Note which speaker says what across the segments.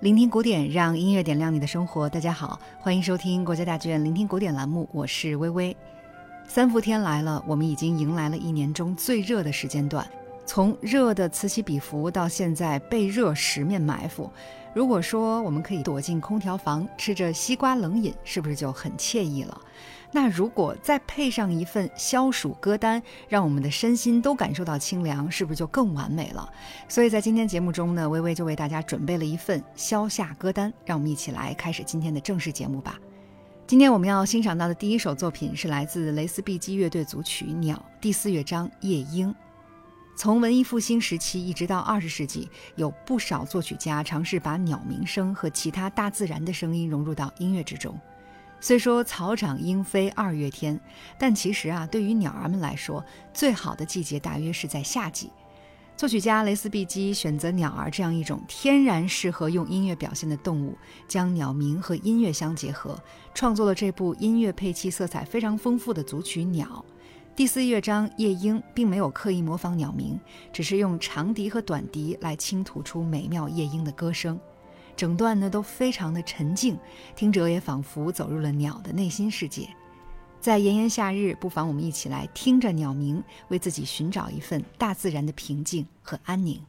Speaker 1: 聆听古典，让音乐点亮你的生活。大家好，欢迎收听国家大剧院聆听古典栏目，我是微微。三伏天来了，我们已经迎来了一年中最热的时间段。从热的此起彼伏到现在被热十面埋伏，如果说我们可以躲进空调房，吃着西瓜冷饮，是不是就很惬意了？那如果再配上一份消暑歌单，让我们的身心都感受到清凉，是不是就更完美了？所以在今天节目中呢，微微就为大家准备了一份消夏歌单，让我们一起来开始今天的正式节目吧。今天我们要欣赏到的第一首作品是来自雷斯碧基乐队组曲《鸟》第四乐章《夜莺》。从文艺复兴时期一直到二十世纪，有不少作曲家尝试把鸟鸣声和其他大自然的声音融入到音乐之中。虽说草长莺飞二月天，但其实啊，对于鸟儿们来说，最好的季节大约是在夏季。作曲家雷斯碧基选择鸟儿这样一种天然适合用音乐表现的动物，将鸟鸣和音乐相结合，创作了这部音乐配器色彩非常丰富的组曲《鸟》。第四乐章《夜莺》并没有刻意模仿鸟鸣，只是用长笛和短笛来倾吐出美妙夜莺的歌声。整段呢都非常的沉静，听者也仿佛走入了鸟的内心世界。在炎炎夏日，不妨我们一起来听着鸟鸣，为自己寻找一份大自然的平静和安宁。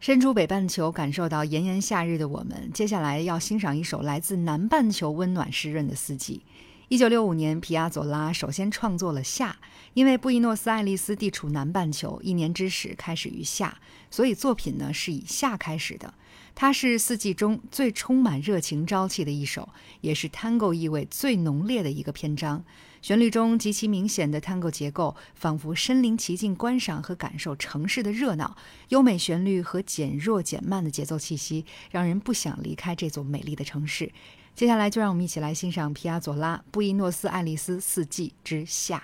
Speaker 1: 身处北半球，感受到炎炎夏日的我们，接下来要欣赏一首来自南半球温暖湿润的四季。一九六五年，皮亚佐拉首先创作了夏，因为布宜诺斯艾利斯地处南半球，一年之始开始于夏，所以作品呢是以夏开始的。它是四季中最充满热情朝气的一首，也是 Tango 意味最浓烈的一个篇章。旋律中极其明显的 Tango 结构，仿佛身临其境观赏和感受城市的热闹。优美旋律和减弱减慢的节奏气息，让人不想离开这座美丽的城市。接下来就让我们一起来欣赏皮亚佐拉《布宜诺斯艾利斯四季之夏》。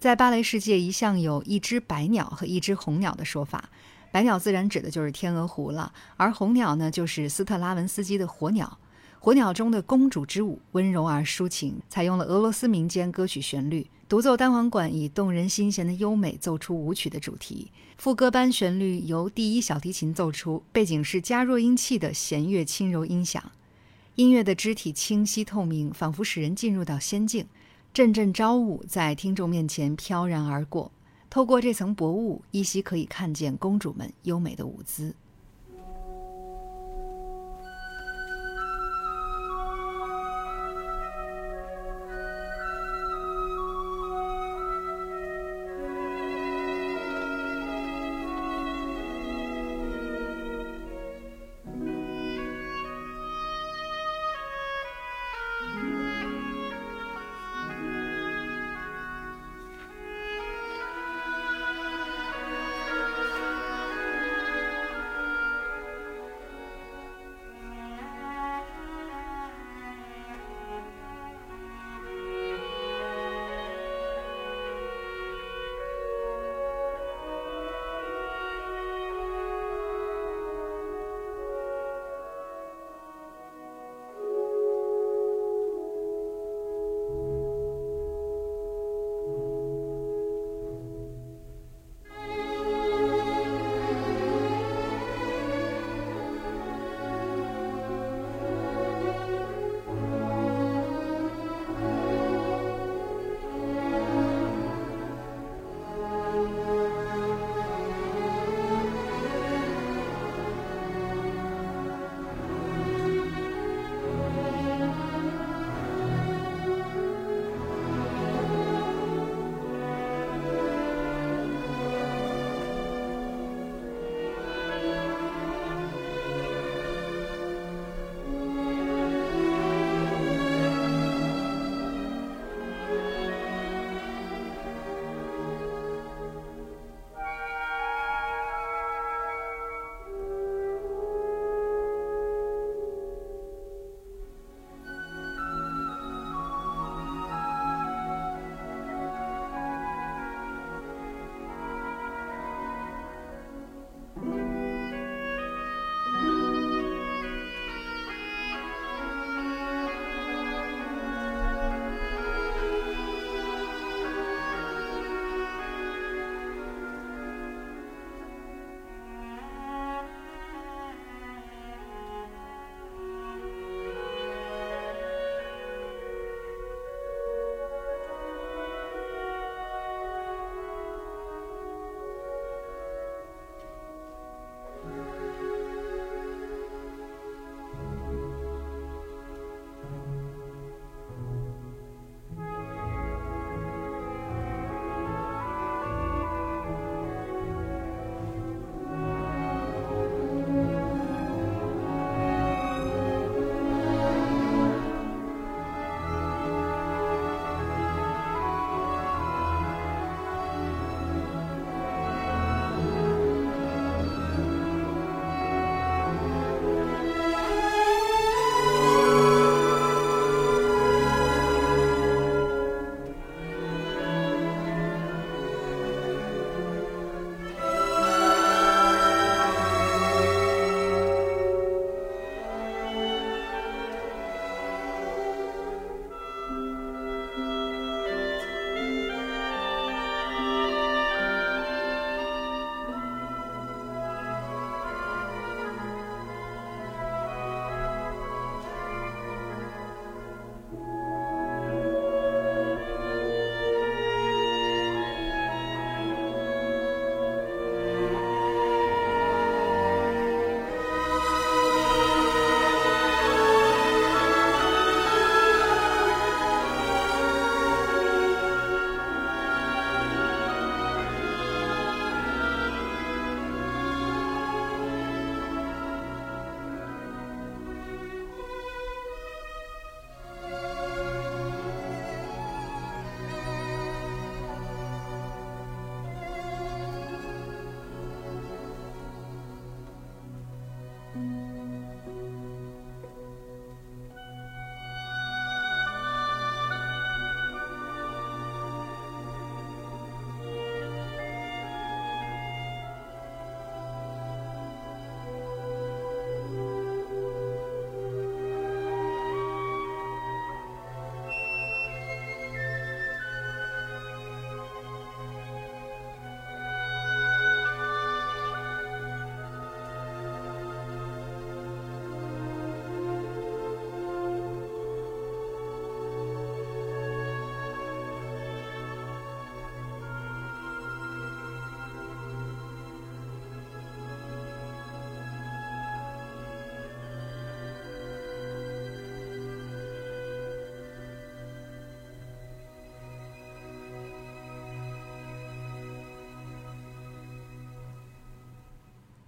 Speaker 1: 在芭蕾世界，一向有一只白鸟和一只红鸟的说法。白鸟自然指的就是天鹅湖了，而红鸟呢，就是斯特拉文斯基的火鸟。火鸟中的公主之舞温柔而抒情，采用了俄罗斯民间歌曲旋律，独奏单簧管以动人心弦的优美奏出舞曲的主题。副歌班旋律由第一小提琴奏出，背景是加弱音器的弦乐轻柔音响。音乐的肢体清晰透明，仿佛使人进入到仙境。阵阵朝雾在听众面前飘然而过，透过这层薄雾，依稀可以看见公主们优美的舞姿。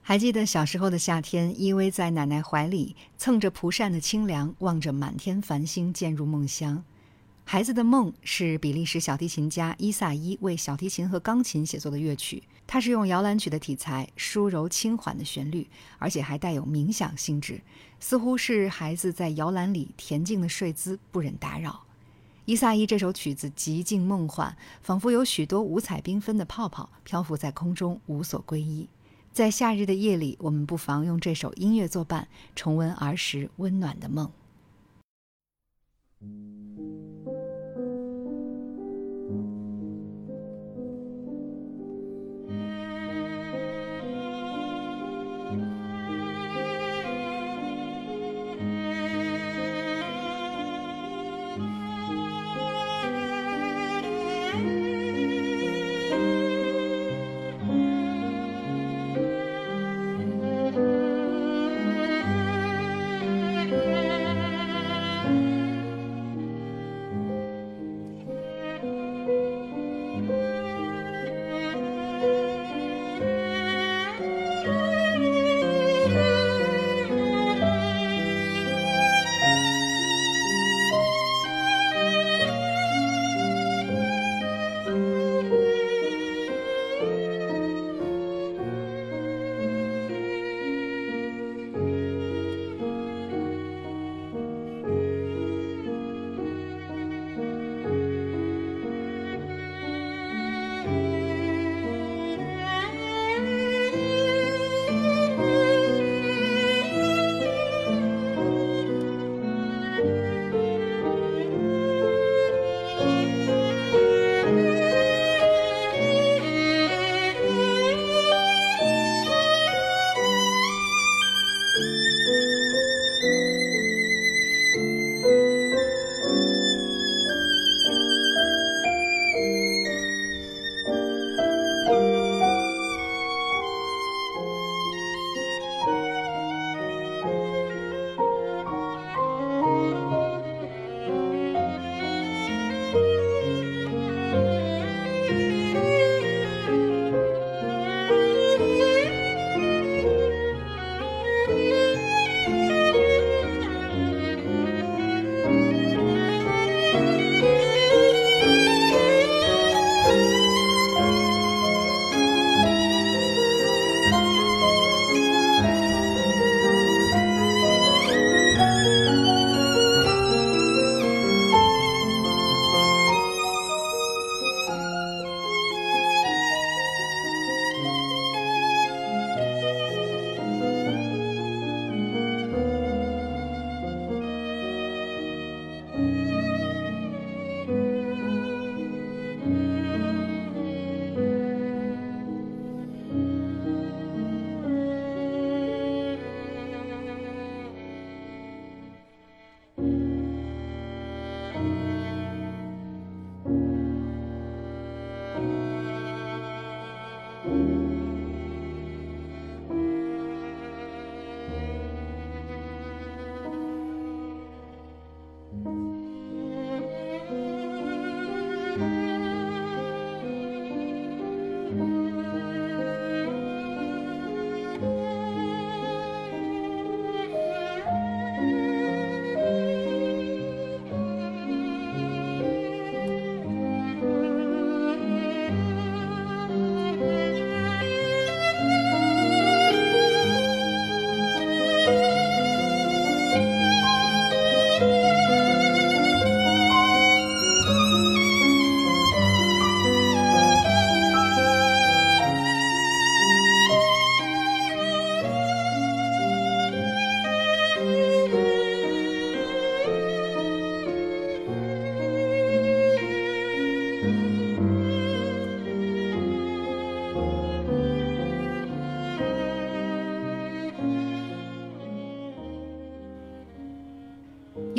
Speaker 1: 还记得小时候的夏天，依偎在奶奶怀里，蹭着蒲扇的清凉，望着满天繁星，渐入梦乡。孩子的梦是比利时小提琴家伊萨伊为小提琴和钢琴写作的乐曲，它是用摇篮曲的题材，舒柔轻缓的旋律，而且还带有冥想性质，似乎是孩子在摇篮里恬静的睡姿，不忍打扰。伊萨伊这首曲子极尽梦幻，仿佛有许多五彩缤纷的泡泡漂浮在空中，无所归依。在夏日的夜里，我们不妨用这首音乐作伴，重温儿时温暖的梦。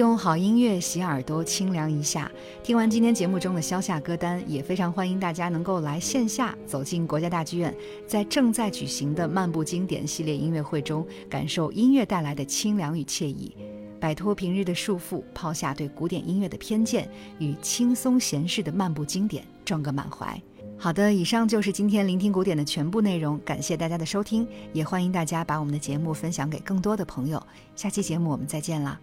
Speaker 1: 用好音乐洗耳朵，清凉一下。听完今天节目中的消夏歌单，也非常欢迎大家能够来线下走进国家大剧院，在正在举行的漫步经典系列音乐会中，感受音乐带来的清凉与惬意，摆脱平日的束缚，抛下对古典音乐的偏见，与轻松闲适的漫步经典撞个满怀。好的，以上就是今天聆听古典的全部内容，感谢大家的收听，也欢迎大家把我们的节目分享给更多的朋友。下期节目我们再见啦！